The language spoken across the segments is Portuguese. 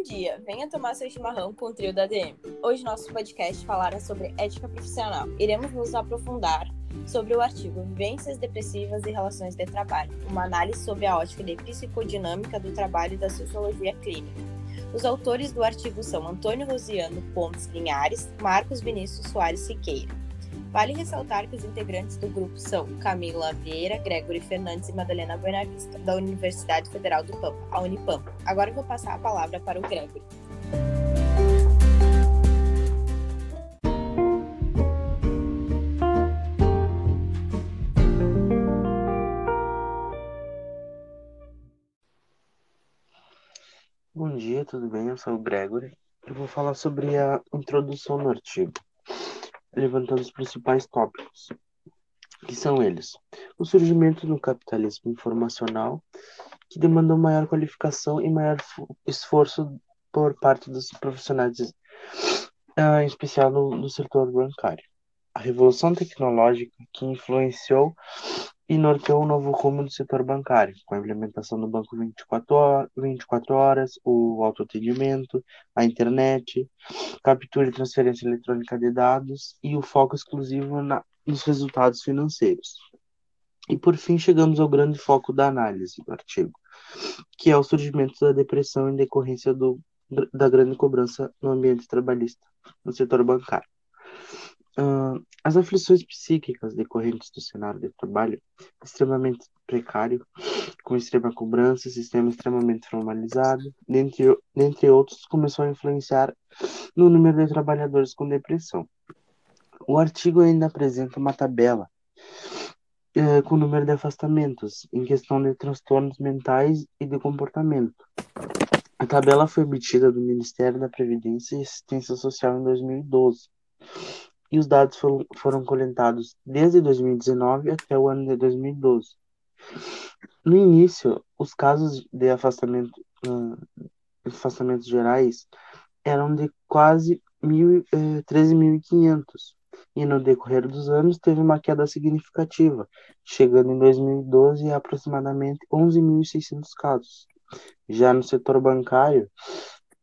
Bom dia, venha tomar seu chimarrão com o trio da DM. Hoje nosso podcast falará sobre ética profissional. Iremos nos aprofundar sobre o artigo Vivências Depressivas e Relações de Trabalho, uma análise sobre a ótica de psicodinâmica do trabalho e da sociologia clínica. Os autores do artigo são Antônio Rosiano Pontes Linhares, Marcos Vinícius Soares Siqueira. Vale ressaltar que os integrantes do grupo são Camila Vieira, Gregory Fernandes e Madalena Buenavista, da Universidade Federal do Pampa, a Unipampa. Agora eu vou passar a palavra para o Gregory. Bom dia, tudo bem? Eu sou o Gregory. Eu vou falar sobre a introdução no artigo levantando os principais tópicos, que são eles: o surgimento do capitalismo informacional, que demandou maior qualificação e maior esforço por parte dos profissionais, uh, em especial no, no setor bancário. A revolução tecnológica que influenciou e norteou um novo rumo do setor bancário, com a implementação do banco 24 horas, 24 horas o autoatendimento, a internet, captura e transferência eletrônica de dados e o foco exclusivo na, nos resultados financeiros. E por fim chegamos ao grande foco da análise do artigo, que é o surgimento da depressão em decorrência do, da grande cobrança no ambiente trabalhista, no setor bancário. Uh, as aflições psíquicas decorrentes do cenário de trabalho extremamente precário, com extrema cobrança, sistema extremamente formalizado, dentre, dentre outros, começou a influenciar no número de trabalhadores com depressão. O artigo ainda apresenta uma tabela uh, com o número de afastamentos em questão de transtornos mentais e de comportamento. A tabela foi obtida do Ministério da Previdência e Assistência Social em 2012 e os dados foram, foram coletados desde 2019 até o ano de 2012. No início, os casos de afastamento, uh, afastamentos gerais eram de quase mil, eh, 13.500 e no decorrer dos anos teve uma queda significativa, chegando em 2012 a aproximadamente 11.600 casos. Já no setor bancário,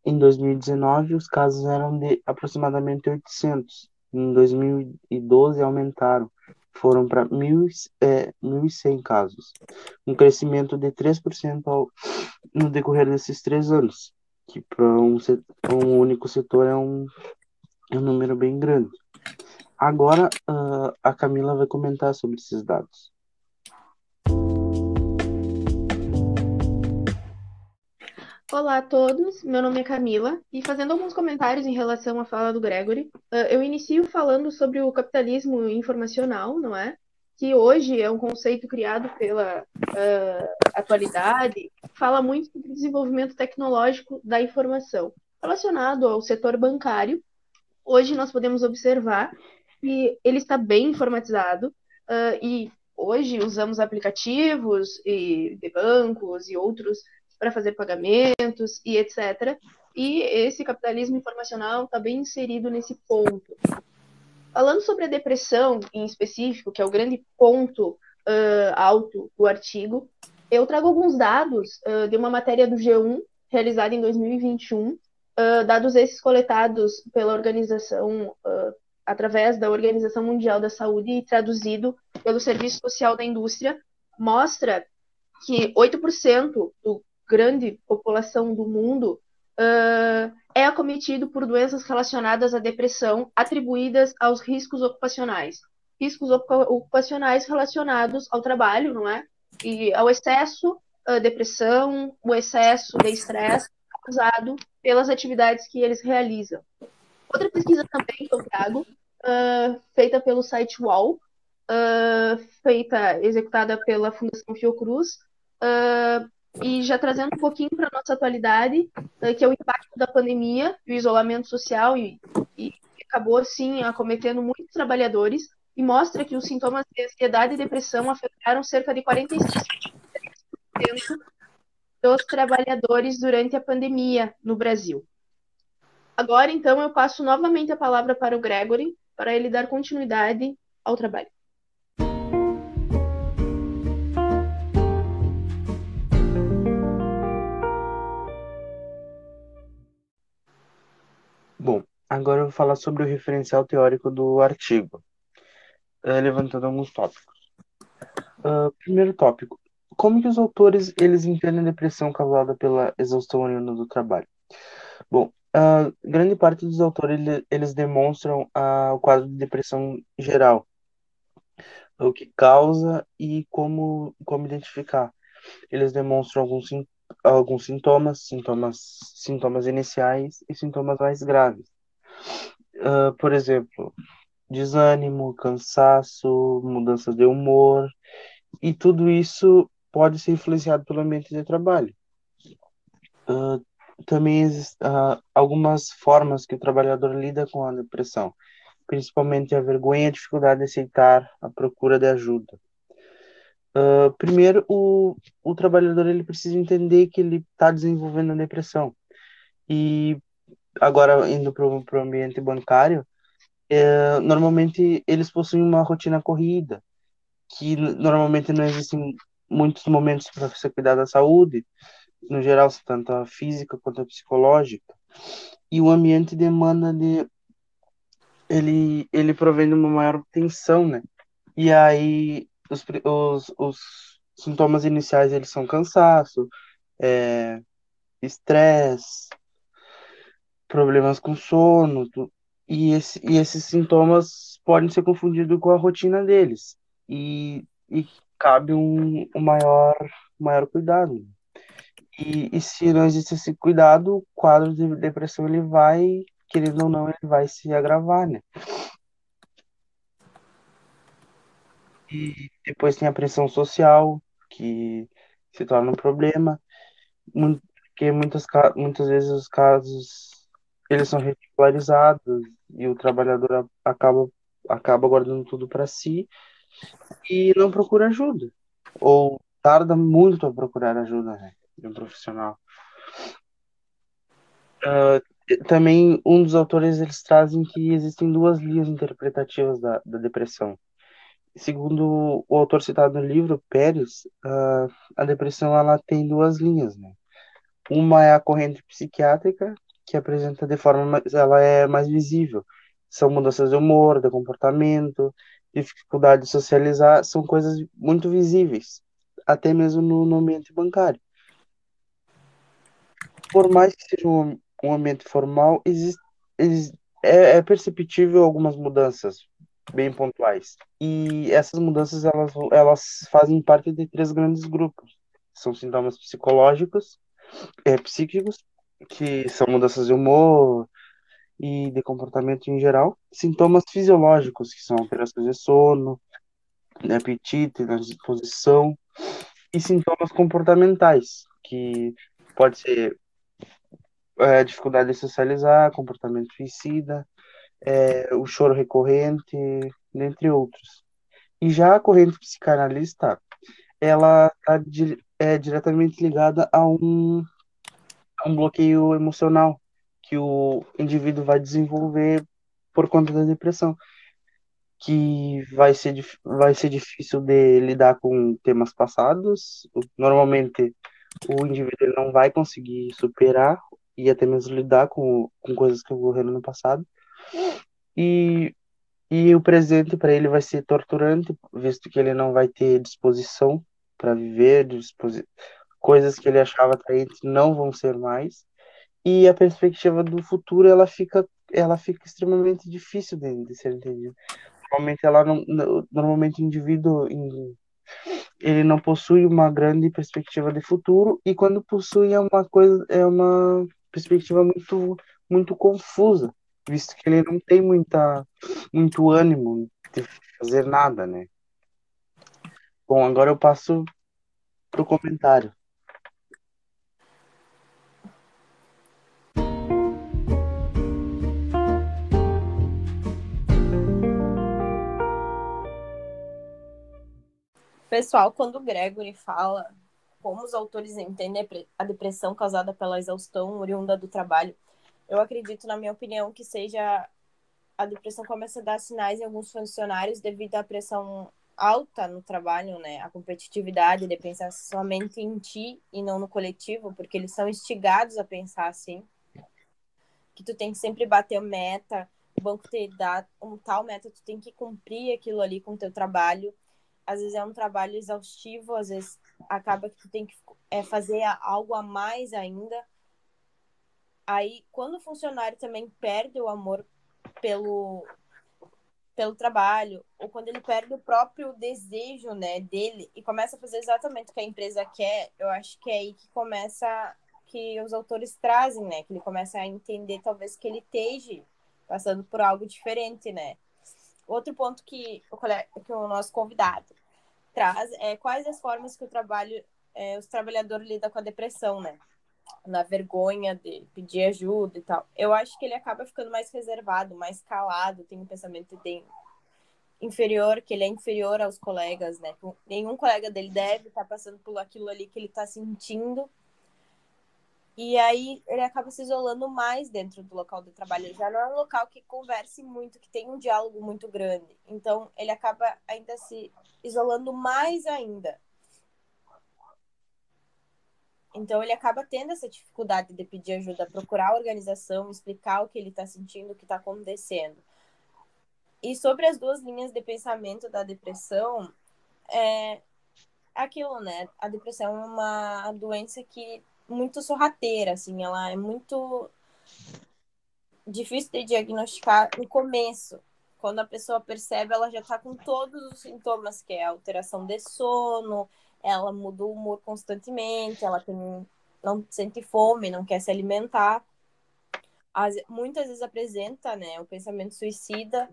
em 2019 os casos eram de aproximadamente 800 em 2012 aumentaram, foram para é, 1.100 casos, um crescimento de 3% ao, no decorrer desses três anos, que para um, um, único setor é um, é um número bem grande. Agora uh, a Camila vai comentar sobre esses dados. Olá a todos, meu nome é Camila e fazendo alguns comentários em relação à fala do Gregory, uh, eu inicio falando sobre o capitalismo informacional, não é? Que hoje é um conceito criado pela uh, atualidade, fala muito sobre desenvolvimento tecnológico da informação. Relacionado ao setor bancário, hoje nós podemos observar que ele está bem informatizado uh, e hoje usamos aplicativos e de bancos e outros para fazer pagamentos e etc. E esse capitalismo informacional está bem inserido nesse ponto. Falando sobre a depressão em específico, que é o grande ponto uh, alto do artigo, eu trago alguns dados uh, de uma matéria do G1 realizada em 2021, uh, dados esses coletados pela organização através da Organização Mundial da Saúde e traduzido pelo Serviço Social da Indústria, mostra que 8% do grande população do mundo uh, é acometido por doenças relacionadas à depressão atribuídas aos riscos ocupacionais. Riscos ocupacionais relacionados ao trabalho, não é? E ao excesso, uh, depressão, o excesso de estresse causado pelas atividades que eles realizam. Outra pesquisa também que eu trago, uh, feita pelo site UOL, uh, feita, executada pela Fundação Fiocruz, uh, e já trazendo um pouquinho para nossa atualidade, que é o impacto da pandemia e o isolamento social, e, e acabou, assim, acometendo muitos trabalhadores, e mostra que os sintomas de ansiedade e depressão afetaram cerca de 46% dos trabalhadores durante a pandemia no Brasil. Agora, então, eu passo novamente a palavra para o Gregory, para ele dar continuidade ao trabalho. agora eu vou falar sobre o referencial teórico do artigo, uh, levantando alguns tópicos. Uh, primeiro tópico: como que os autores eles entendem a depressão causada pela exaustão oriunda do trabalho? Bom, a grande parte dos autores eles demonstram uh, o quadro de depressão geral, o que causa e como como identificar. Eles demonstram alguns alguns sintomas, sintomas sintomas iniciais e sintomas mais graves. Uh, por exemplo, desânimo, cansaço, mudanças de humor, e tudo isso pode ser influenciado pelo ambiente de trabalho. Uh, também existem uh, algumas formas que o trabalhador lida com a depressão, principalmente a vergonha e a dificuldade de aceitar a procura de ajuda. Uh, primeiro, o, o trabalhador ele precisa entender que ele está desenvolvendo a depressão. E agora, indo para o ambiente bancário, é, normalmente eles possuem uma rotina corrida, que normalmente não existem muitos momentos para você cuidar da saúde, no geral, tanto a física quanto a psicológica. E o ambiente demanda de ele ele provém de uma maior tensão, né? E aí os, os, os sintomas iniciais eles são cansaço, é, estresse, problemas com sono, tu, e, esse, e esses sintomas podem ser confundidos com a rotina deles. E, e cabe um, um maior, maior cuidado. E, e se não existe esse cuidado, o quadro de depressão ele vai, querendo ou não, ele vai se agravar, né? E depois tem a pressão social, que se torna um problema, porque muitas, muitas vezes os casos eles são regularizados e o trabalhador acaba, acaba guardando tudo para si e não procura ajuda. Ou tarda muito a procurar ajuda né, de um profissional. Uh, também um dos autores eles trazem que existem duas linhas interpretativas da, da depressão. Segundo o autor citado no livro, Pérez, uh, a depressão ela tem duas linhas, né? Uma é a corrente psiquiátrica que apresenta de forma mais, ela é mais visível. São mudanças de humor, de comportamento, dificuldade de socializar, são coisas muito visíveis, até mesmo no, no ambiente bancário. Por mais que seja um, um ambiente formal, existe, existe é, é perceptível algumas mudanças bem pontuais. E essas mudanças elas, elas fazem parte de três grandes grupos. São sintomas psicológicos, é, psíquicos, que são mudanças de humor e de comportamento em geral, sintomas fisiológicos, que são alterações de sono, de apetite, na disposição, e sintomas comportamentais, que pode ser é, dificuldade de socializar, comportamento suicida, é, o choro recorrente, dentre outros. E já a corrente psicanalista, ela está é, diretamente ligada a um um bloqueio emocional que o indivíduo vai desenvolver por conta da depressão, que vai ser, vai ser difícil de lidar com temas passados. Normalmente, o indivíduo não vai conseguir superar e até mesmo lidar com, com coisas que ocorreram no passado. E, e o presente para ele vai ser torturante, visto que ele não vai ter disposição para viver, disposi coisas que ele achava atraentes não vão ser mais e a perspectiva do futuro ela fica ela fica extremamente difícil de, de ser entendida normalmente ela não normalmente o indivíduo ele não possui uma grande perspectiva de futuro e quando possui é uma coisa é uma perspectiva muito muito confusa visto que ele não tem muita muito ânimo de fazer nada né? Bom agora eu passo pro comentário. Pessoal, quando o Gregory fala como os autores entendem a depressão causada pela exaustão oriunda do trabalho, eu acredito, na minha opinião, que seja a depressão começa a dar sinais em alguns funcionários devido à pressão alta no trabalho, né? A competitividade de pensar somente em ti e não no coletivo, porque eles são instigados a pensar assim. que tu tem que sempre bater meta, o banco te dá um tal meta, tu tem que cumprir aquilo ali com o teu trabalho. Às vezes é um trabalho exaustivo, às vezes acaba que tu tem que é, fazer algo a mais ainda. Aí, quando o funcionário também perde o amor pelo, pelo trabalho, ou quando ele perde o próprio desejo né, dele e começa a fazer exatamente o que a empresa quer, eu acho que é aí que começa que os autores trazem, né? Que ele começa a entender talvez que ele esteja passando por algo diferente, né? Outro ponto que o, que o nosso convidado traz é quais as formas que o trabalho, é, os trabalhadores lidam com a depressão, né? Na vergonha de pedir ajuda e tal. Eu acho que ele acaba ficando mais reservado, mais calado, tem um pensamento de inferior, que ele é inferior aos colegas, né? Nenhum colega dele deve estar passando por aquilo ali que ele está sentindo e aí ele acaba se isolando mais dentro do local de trabalho. Já não é um local que converse muito, que tem um diálogo muito grande. Então ele acaba ainda se isolando mais ainda. Então ele acaba tendo essa dificuldade de pedir ajuda, procurar a organização, explicar o que ele está sentindo, o que está acontecendo. E sobre as duas linhas de pensamento da depressão, é aquilo, né? A depressão é uma doença que muito sorrateira, assim, ela é muito difícil de diagnosticar no começo. Quando a pessoa percebe, ela já está com todos os sintomas, que é alteração de sono, ela muda o humor constantemente, ela tem, não sente fome, não quer se alimentar. As, muitas vezes apresenta né, o pensamento suicida,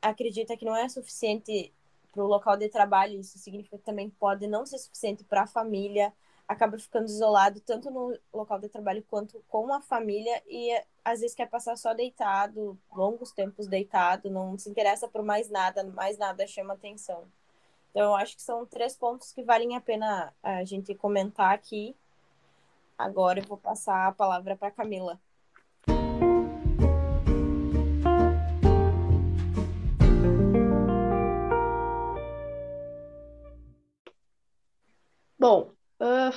acredita que não é suficiente para o local de trabalho, isso significa que também pode não ser suficiente para a família, acaba ficando isolado tanto no local de trabalho quanto com a família e às vezes quer passar só deitado, longos tempos deitado, não se interessa por mais nada, mais nada chama atenção. Então, eu acho que são três pontos que valem a pena a gente comentar aqui. Agora eu vou passar a palavra para Camila.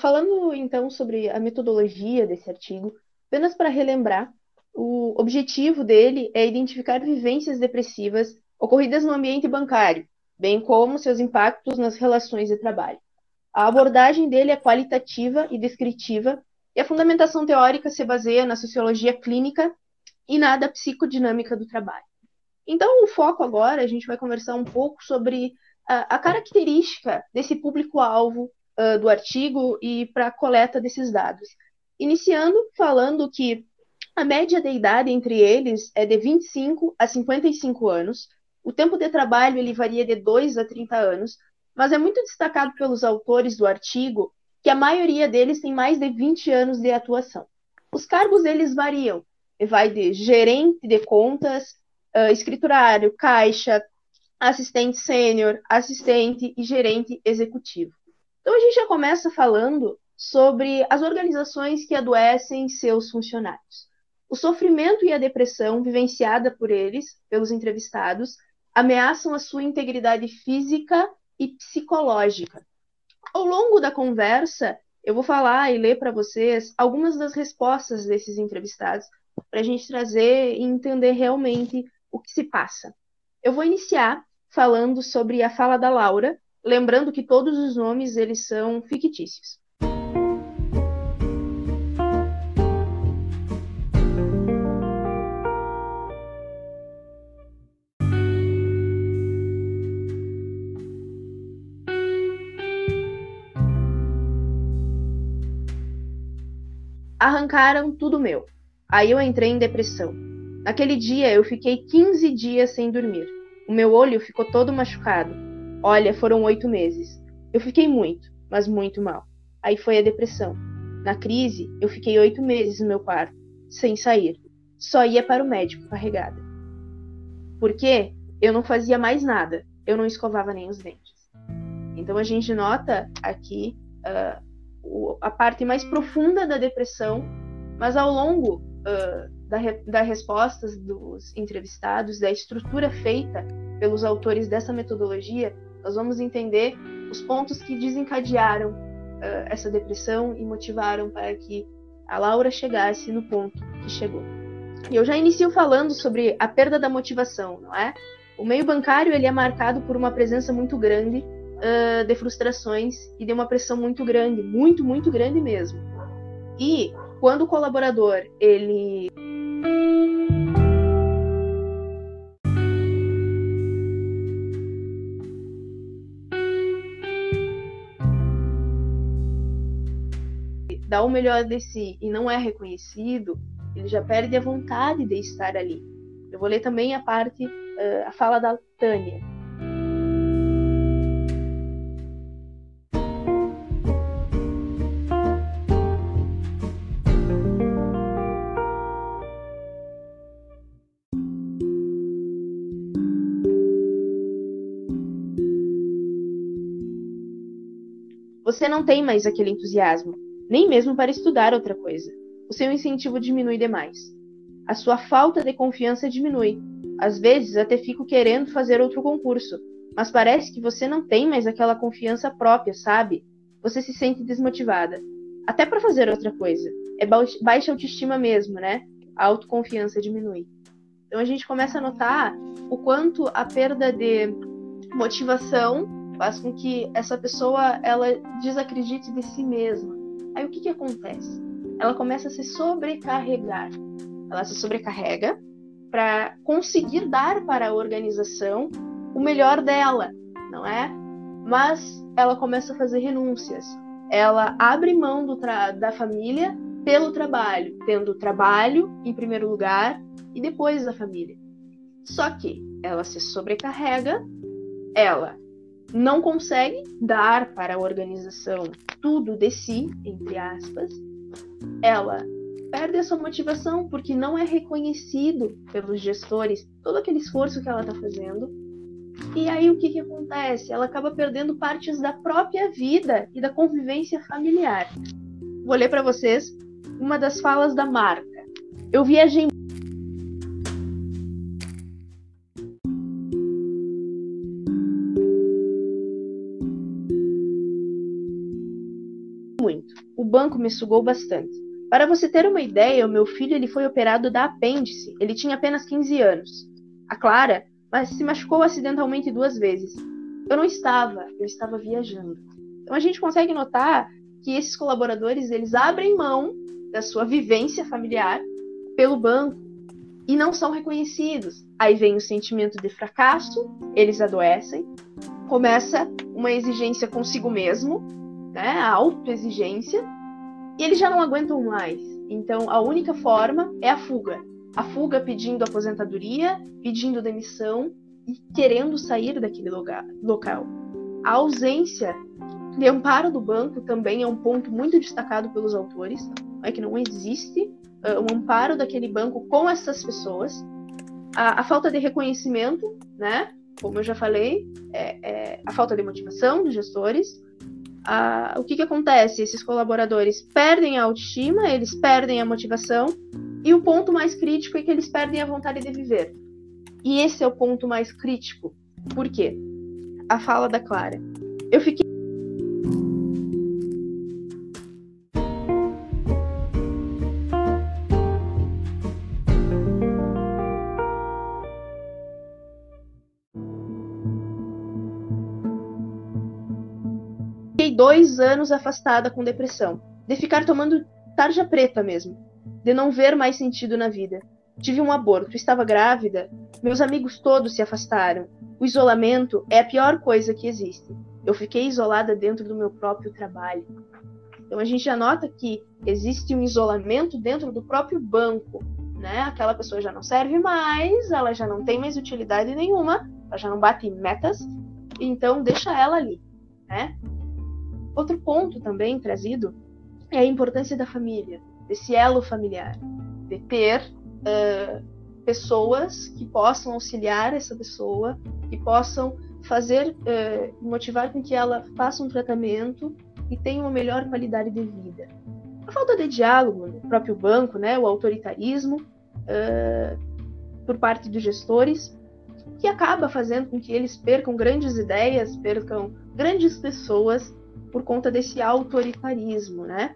Falando então sobre a metodologia desse artigo, apenas para relembrar, o objetivo dele é identificar vivências depressivas ocorridas no ambiente bancário, bem como seus impactos nas relações de trabalho. A abordagem dele é qualitativa e descritiva, e a fundamentação teórica se baseia na sociologia clínica e na da psicodinâmica do trabalho. Então, o foco agora, a gente vai conversar um pouco sobre a, a característica desse público-alvo uh, do artigo e para a coleta desses dados. Iniciando falando que a média de idade entre eles é de 25 a 55 anos, o tempo de trabalho ele varia de 2 a 30 anos, mas é muito destacado pelos autores do artigo que a maioria deles tem mais de 20 anos de atuação. Os cargos deles variam, vai de gerente de contas, uh, escriturário, caixa, assistente sênior, assistente e gerente executivo. Então a gente já começa falando sobre as organizações que adoecem seus funcionários. O sofrimento e a depressão vivenciada por eles, pelos entrevistados, ameaçam a sua integridade física e psicológica. Ao longo da conversa, eu vou falar e ler para vocês algumas das respostas desses entrevistados, para a gente trazer e entender realmente o que se passa. Eu vou iniciar falando sobre a fala da Laura, lembrando que todos os nomes eles são fictícios. Arrancaram tudo meu. Aí eu entrei em depressão. Naquele dia eu fiquei 15 dias sem dormir. O meu olho ficou todo machucado. Olha, foram oito meses. Eu fiquei muito, mas muito mal. Aí foi a depressão. Na crise, eu fiquei oito meses no meu quarto, sem sair. Só ia para o médico carregada. Por quê? Eu não fazia mais nada. Eu não escovava nem os dentes. Então a gente nota aqui uh, a parte mais profunda da depressão, mas ao longo uh, da respostas dos entrevistados, da estrutura feita pelos autores dessa metodologia, nós vamos entender os pontos que desencadearam uh, essa depressão e motivaram para que a Laura chegasse no ponto que chegou. E eu já inicio falando sobre a perda da motivação, não é? O meio bancário ele é marcado por uma presença muito grande uh, de frustrações e de uma pressão muito grande, muito, muito grande mesmo. E quando o colaborador ele dá o melhor de si e não é reconhecido, ele já perde a vontade de estar ali. Eu vou ler também a parte, uh, a fala da Tânia. Você não tem mais aquele entusiasmo, nem mesmo para estudar outra coisa. O seu incentivo diminui demais. A sua falta de confiança diminui. Às vezes até fico querendo fazer outro concurso, mas parece que você não tem mais aquela confiança própria, sabe? Você se sente desmotivada. Até para fazer outra coisa. É baixa autoestima mesmo, né? A autoconfiança diminui. Então a gente começa a notar o quanto a perda de motivação faz com que essa pessoa ela desacredite de si mesma. Aí o que, que acontece? Ela começa a se sobrecarregar. Ela se sobrecarrega para conseguir dar para a organização o melhor dela, não é? Mas ela começa a fazer renúncias. Ela abre mão da família pelo trabalho, tendo o trabalho em primeiro lugar e depois da família. Só que ela se sobrecarrega, ela não consegue dar para a organização tudo de si, entre aspas, ela perde a sua motivação porque não é reconhecido pelos gestores todo aquele esforço que ela está fazendo. E aí o que, que acontece? Ela acaba perdendo partes da própria vida e da convivência familiar. Vou ler para vocês uma das falas da marca. Eu viajei banco me sugou bastante. Para você ter uma ideia, o meu filho ele foi operado da apêndice. Ele tinha apenas 15 anos. A Clara mas se machucou acidentalmente duas vezes. Eu não estava, eu estava viajando. Então a gente consegue notar que esses colaboradores eles abrem mão da sua vivência familiar pelo banco e não são reconhecidos. Aí vem o sentimento de fracasso, eles adoecem, começa uma exigência consigo mesmo, né, a autoexigência, e eles já não aguentam mais. Então, a única forma é a fuga. A fuga pedindo aposentadoria, pedindo demissão e querendo sair daquele lugar, local. A ausência de amparo do banco também é um ponto muito destacado pelos autores, é que não existe uh, um amparo daquele banco com essas pessoas. A, a falta de reconhecimento, né? Como eu já falei, é, é a falta de motivação dos gestores, a, o que, que acontece? Esses colaboradores perdem a autoestima, eles perdem a motivação, e o ponto mais crítico é que eles perdem a vontade de viver. E esse é o ponto mais crítico. Por quê? A fala da Clara. Eu fiquei dois anos afastada com depressão, de ficar tomando tarja preta mesmo, de não ver mais sentido na vida. Tive um aborto, estava grávida, meus amigos todos se afastaram. O isolamento é a pior coisa que existe. Eu fiquei isolada dentro do meu próprio trabalho. Então a gente já nota que existe um isolamento dentro do próprio banco, né? Aquela pessoa já não serve mais, ela já não tem mais utilidade nenhuma, ela já não bate metas, então deixa ela ali, né? Outro ponto também trazido é a importância da família, desse elo familiar, de ter uh, pessoas que possam auxiliar essa pessoa, que possam fazer, uh, motivar com que ela faça um tratamento e tenha uma melhor qualidade de vida. A falta de diálogo no próprio banco, né, o autoritarismo uh, por parte dos gestores, que acaba fazendo com que eles percam grandes ideias, percam grandes pessoas por conta desse autoritarismo, né?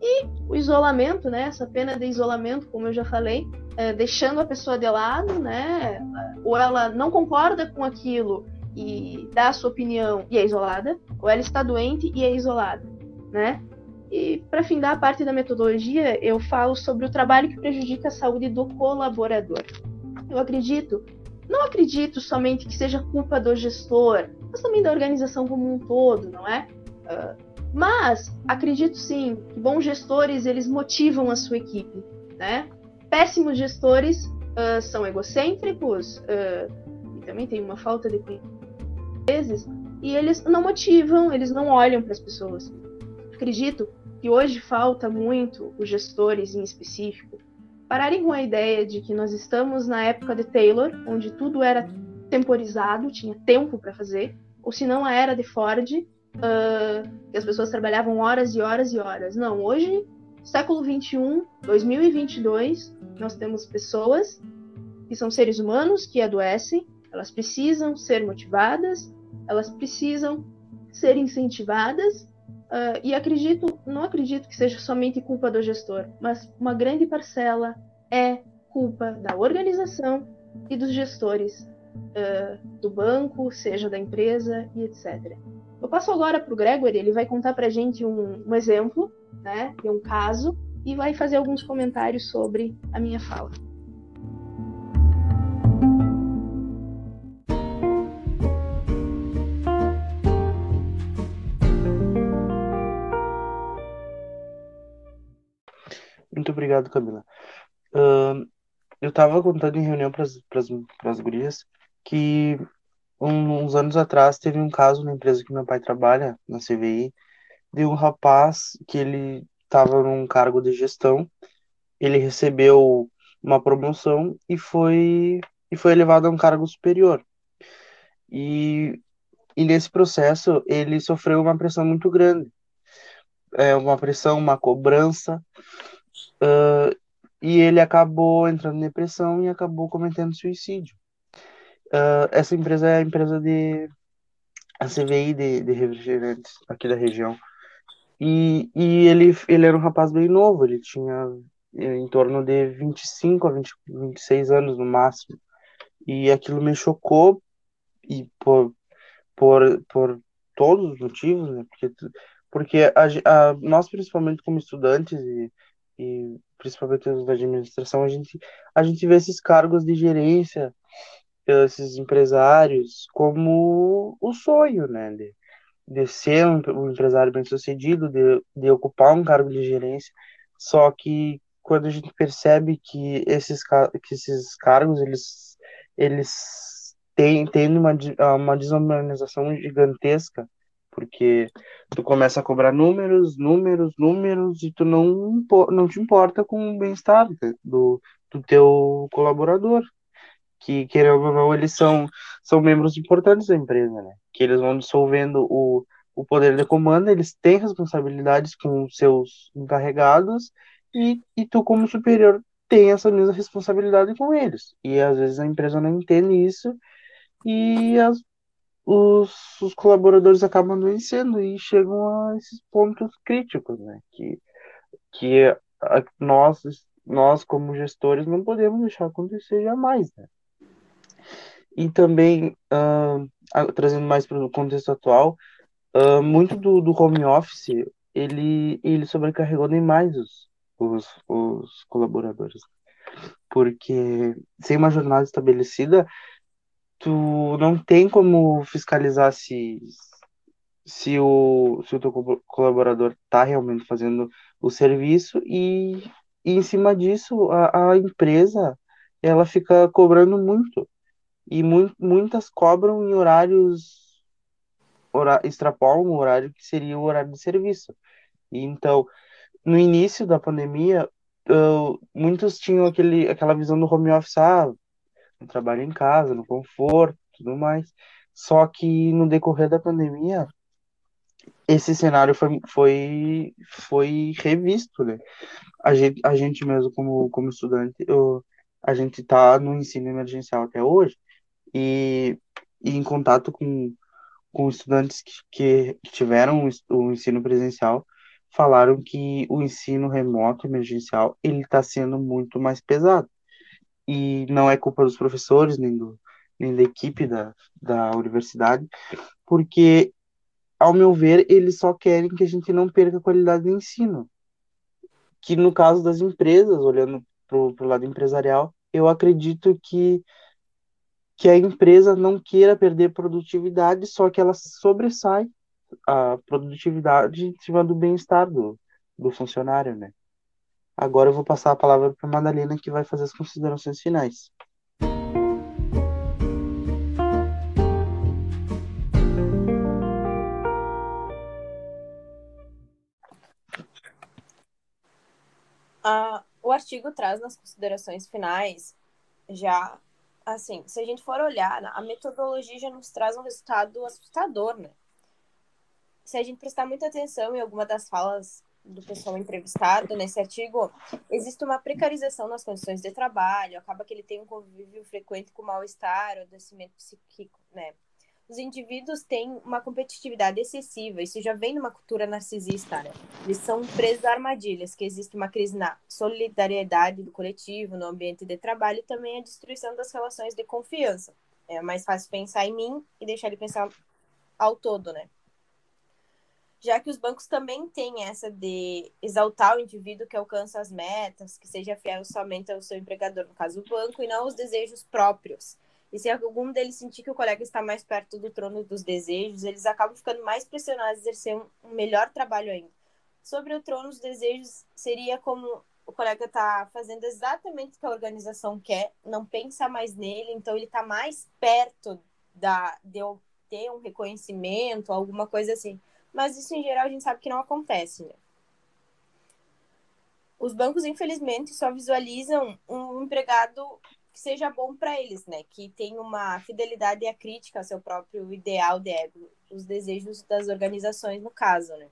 E o isolamento, né, essa pena de isolamento, como eu já falei, é, deixando a pessoa de lado, né, ou ela não concorda com aquilo e dá a sua opinião e é isolada, ou ela está doente e é isolada, né? E para findar a parte da metodologia, eu falo sobre o trabalho que prejudica a saúde do colaborador. Eu acredito, não acredito somente que seja culpa do gestor, mas também da organização como um todo, não é? Mas acredito sim que bons gestores eles motivam a sua equipe, né? Péssimos gestores uh, são egocêntricos uh, e também tem uma falta de vezes e eles não motivam, eles não olham para as pessoas. Acredito que hoje falta muito os gestores em específico pararem com a ideia de que nós estamos na época de Taylor, onde tudo era temporizado, tinha tempo para fazer, ou se não a era de Ford, uh, que as pessoas trabalhavam horas e horas e horas. Não, hoje, século 21, 2022, nós temos pessoas que são seres humanos que adoecem, elas precisam ser motivadas, elas precisam ser incentivadas. Uh, e acredito, não acredito que seja somente culpa do gestor, mas uma grande parcela é culpa da organização e dos gestores uh, do banco, seja da empresa e etc. Eu passo agora para o Gregory, ele vai contar para a gente um, um exemplo, né, um caso, e vai fazer alguns comentários sobre a minha fala. Muito obrigado, Camila. Uh, eu estava contando em reunião para as gurias que uns anos atrás teve um caso na empresa que meu pai trabalha, na CVI, de um rapaz que ele estava num cargo de gestão, ele recebeu uma promoção e foi e foi elevado a um cargo superior. E, e nesse processo ele sofreu uma pressão muito grande, é uma pressão, uma cobrança, uh, e ele acabou entrando em depressão e acabou cometendo suicídio. Uh, essa empresa é a empresa de a CVI de, de refrigerantes aqui da região. E, e ele, ele era um rapaz bem novo, ele tinha em torno de 25 a 20, 26 anos no máximo. E aquilo me chocou e por, por, por todos os motivos, né? Porque, porque a, a, nós, principalmente como estudantes e, e principalmente os da administração, a gente, a gente vê esses cargos de gerência esses empresários como o sonho, né? De, de ser um, um empresário bem sucedido, de, de ocupar um cargo de gerência. Só que quando a gente percebe que esses, que esses cargos eles, eles têm, têm uma, uma desumanização gigantesca, porque tu começa a cobrar números, números, números, e tu não, não te importa com o bem-estar do, do teu colaborador que, querendo ou não, eles são, são membros importantes da empresa, né? Que eles vão dissolvendo o, o poder de comando, eles têm responsabilidades com seus encarregados e, e tu, como superior, tem essa mesma responsabilidade com eles. E às vezes a empresa não entende isso e as, os, os colaboradores acabam adoecendo e chegam a esses pontos críticos, né? Que, que nós, nós, como gestores, não podemos deixar acontecer jamais, né? E também, uh, trazendo mais para o contexto atual, uh, muito do, do home office, ele, ele sobrecarregou demais os, os, os colaboradores. Porque sem uma jornada estabelecida, tu não tem como fiscalizar se, se, o, se o teu colaborador está realmente fazendo o serviço e, e em cima disso a, a empresa ela fica cobrando muito e mu muitas cobram em horários hora, extrapolam o horário que seria o horário de serviço. E então, no início da pandemia, uh, muitos tinham aquele, aquela visão do home office, ah, no trabalho em casa, no conforto, tudo mais. Só que no decorrer da pandemia, esse cenário foi, foi, foi revisto, né? A gente, a gente mesmo, como, como estudante, eu, a gente está no ensino emergencial até hoje, e, e em contato com, com estudantes que, que, tiveram o ensino presencial, falaram que o ensino remoto emergencial ele está sendo muito mais pesado. E não é culpa dos professores nem do nem da equipe da, da universidade, porque ao meu ver eles só querem que a gente não perca a qualidade do ensino, que no caso das empresas, olhando para o lado empresarial, eu acredito que que a empresa não queira perder produtividade, só que ela sobressai a produtividade em cima do bem-estar do, do funcionário, né? Agora eu vou passar a palavra para a Madalena, que vai fazer as considerações finais. Uh, o artigo traz nas considerações finais já assim, se a gente for olhar, a metodologia já nos traz um resultado assustador, né? Se a gente prestar muita atenção em alguma das falas do pessoal entrevistado nesse artigo, existe uma precarização nas condições de trabalho, acaba que ele tem um convívio frequente com mal-estar, adoecimento psíquico, né? Os indivíduos têm uma competitividade excessiva. Isso já vem numa cultura narcisista, né? Eles são presos a armadilhas, que existe uma crise na solidariedade do coletivo, no ambiente de trabalho e também a destruição das relações de confiança. É mais fácil pensar em mim e deixar de pensar ao todo, né? Já que os bancos também têm essa de exaltar o indivíduo que alcança as metas, que seja fiel somente ao seu empregador, no caso o banco, e não aos desejos próprios e se algum deles sentir que o colega está mais perto do trono dos desejos, eles acabam ficando mais pressionados a exercer um melhor trabalho ainda. Sobre o trono dos desejos, seria como o colega está fazendo exatamente o que a organização quer, não pensa mais nele, então ele está mais perto da, de ter um reconhecimento, alguma coisa assim. Mas isso, em geral, a gente sabe que não acontece, né? Os bancos, infelizmente, só visualizam um empregado que seja bom para eles, né? Que tenha uma fidelidade e a crítica ao seu próprio ideal de ego, os desejos das organizações, no caso, né?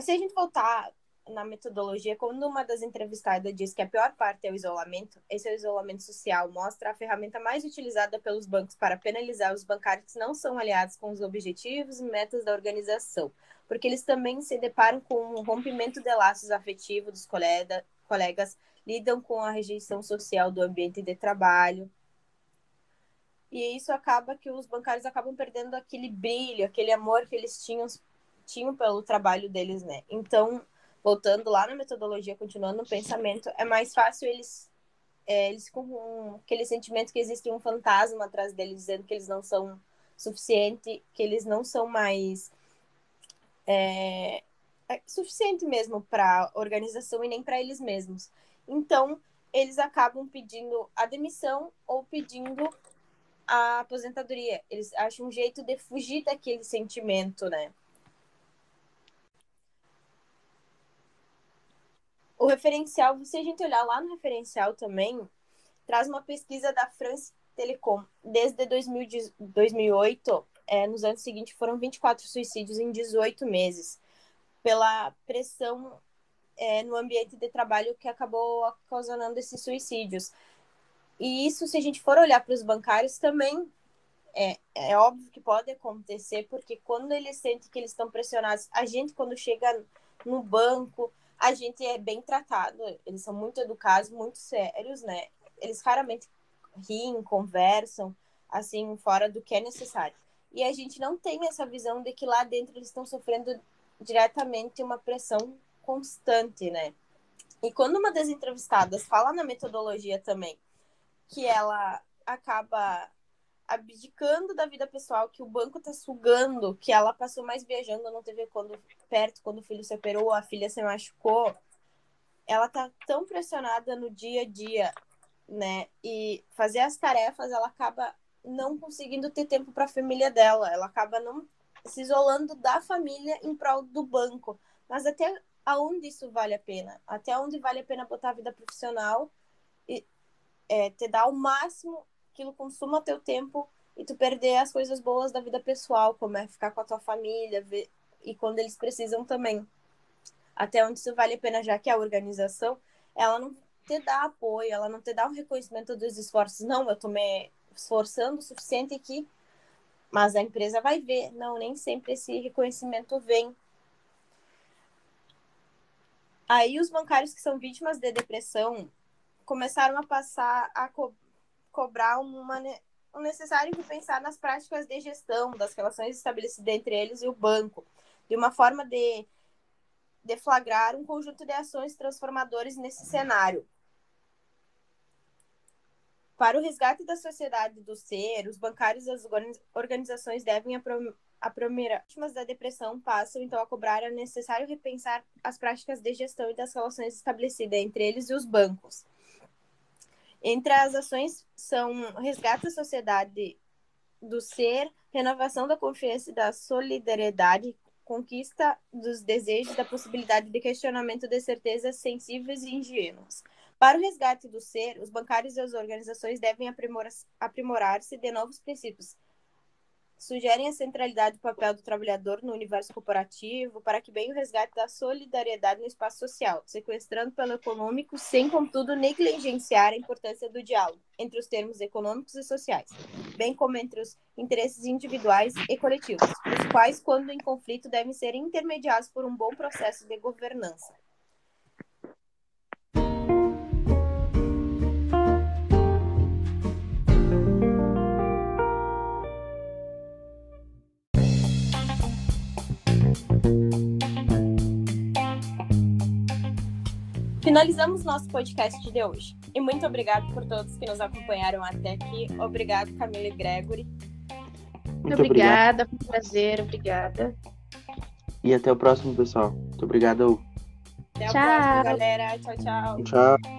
Se a gente voltar na metodologia, quando uma das entrevistadas diz que a pior parte é o isolamento, esse é o isolamento social, mostra a ferramenta mais utilizada pelos bancos para penalizar os bancários que não são aliados com os objetivos e metas da organização, porque eles também se deparam com um rompimento de laços afetivos dos colega, colegas lidam com a rejeição social do ambiente de trabalho. E isso acaba que os bancários acabam perdendo aquele brilho, aquele amor que eles tinham, tinham pelo trabalho deles, né? Então, voltando lá na metodologia, continuando no pensamento, é mais fácil eles é, eles com aquele sentimento que existe um fantasma atrás deles dizendo que eles não são suficiente, que eles não são mais é, é suficiente mesmo para a organização e nem para eles mesmos. Então, eles acabam pedindo a demissão ou pedindo a aposentadoria. Eles acham um jeito de fugir daquele sentimento, né? O referencial, se a gente olhar lá no referencial também, traz uma pesquisa da France Telecom. Desde 2000, 2008, é, nos anos seguintes, foram 24 suicídios em 18 meses, pela pressão é, no ambiente de trabalho que acabou ocasionando esses suicídios. E isso, se a gente for olhar para os bancários, também é, é óbvio que pode acontecer, porque quando eles sentem que eles estão pressionados, a gente, quando chega no banco, a gente é bem tratado, eles são muito educados, muito sérios, né? Eles raramente riem, conversam, assim, fora do que é necessário. E a gente não tem essa visão de que lá dentro eles estão sofrendo diretamente uma pressão constante, né? E quando uma das entrevistadas fala na metodologia também que ela acaba abdicando da vida pessoal, que o banco tá sugando, que ela passou mais viajando, não teve quando perto quando o filho se operou, a filha se machucou. Ela tá tão pressionada no dia a dia, né? E fazer as tarefas, ela acaba não conseguindo ter tempo para a família dela, ela acaba não se isolando da família em prol do banco. Mas até aonde isso vale a pena, até onde vale a pena botar a vida profissional e é, te dar o máximo que aquilo consuma teu tempo e tu perder as coisas boas da vida pessoal, como é ficar com a tua família ver, e quando eles precisam também. Até onde isso vale a pena, já que a organização, ela não te dá apoio, ela não te dá o um reconhecimento dos esforços. Não, eu tô me esforçando o suficiente aqui, mas a empresa vai ver. Não, nem sempre esse reconhecimento vem Aí os bancários que são vítimas de depressão começaram a passar a co cobrar uma, o necessário de pensar nas práticas de gestão das relações estabelecidas entre eles e o banco, de uma forma de deflagrar um conjunto de ações transformadoras nesse cenário. Para o resgate da sociedade do ser, os bancários e as organizações devem a primeira vítimas da depressão passam então a cobrar é necessário repensar as práticas de gestão e das relações estabelecidas entre eles e os bancos. Entre as ações são resgate da sociedade do ser, renovação da confiança e da solidariedade, conquista dos desejos, da possibilidade de questionamento de certezas sensíveis e ingênuas. Para o resgate do ser, os bancários e as organizações devem aprimorar-se de novos princípios, sugerem a centralidade do papel do trabalhador no universo corporativo para que bem o resgate da solidariedade no espaço social, sequestrando pelo econômico, sem, contudo, negligenciar a importância do diálogo entre os termos econômicos e sociais, bem como entre os interesses individuais e coletivos, os quais, quando em conflito, devem ser intermediados por um bom processo de governança. Finalizamos nosso podcast de hoje. E muito obrigado por todos que nos acompanharam até aqui. Obrigado, Camila e Gregory. Muito obrigada, foi um prazer, obrigada. E até o próximo, pessoal. Muito obrigado. Até tchau. a próxima, galera. Tchau, tchau. Tchau.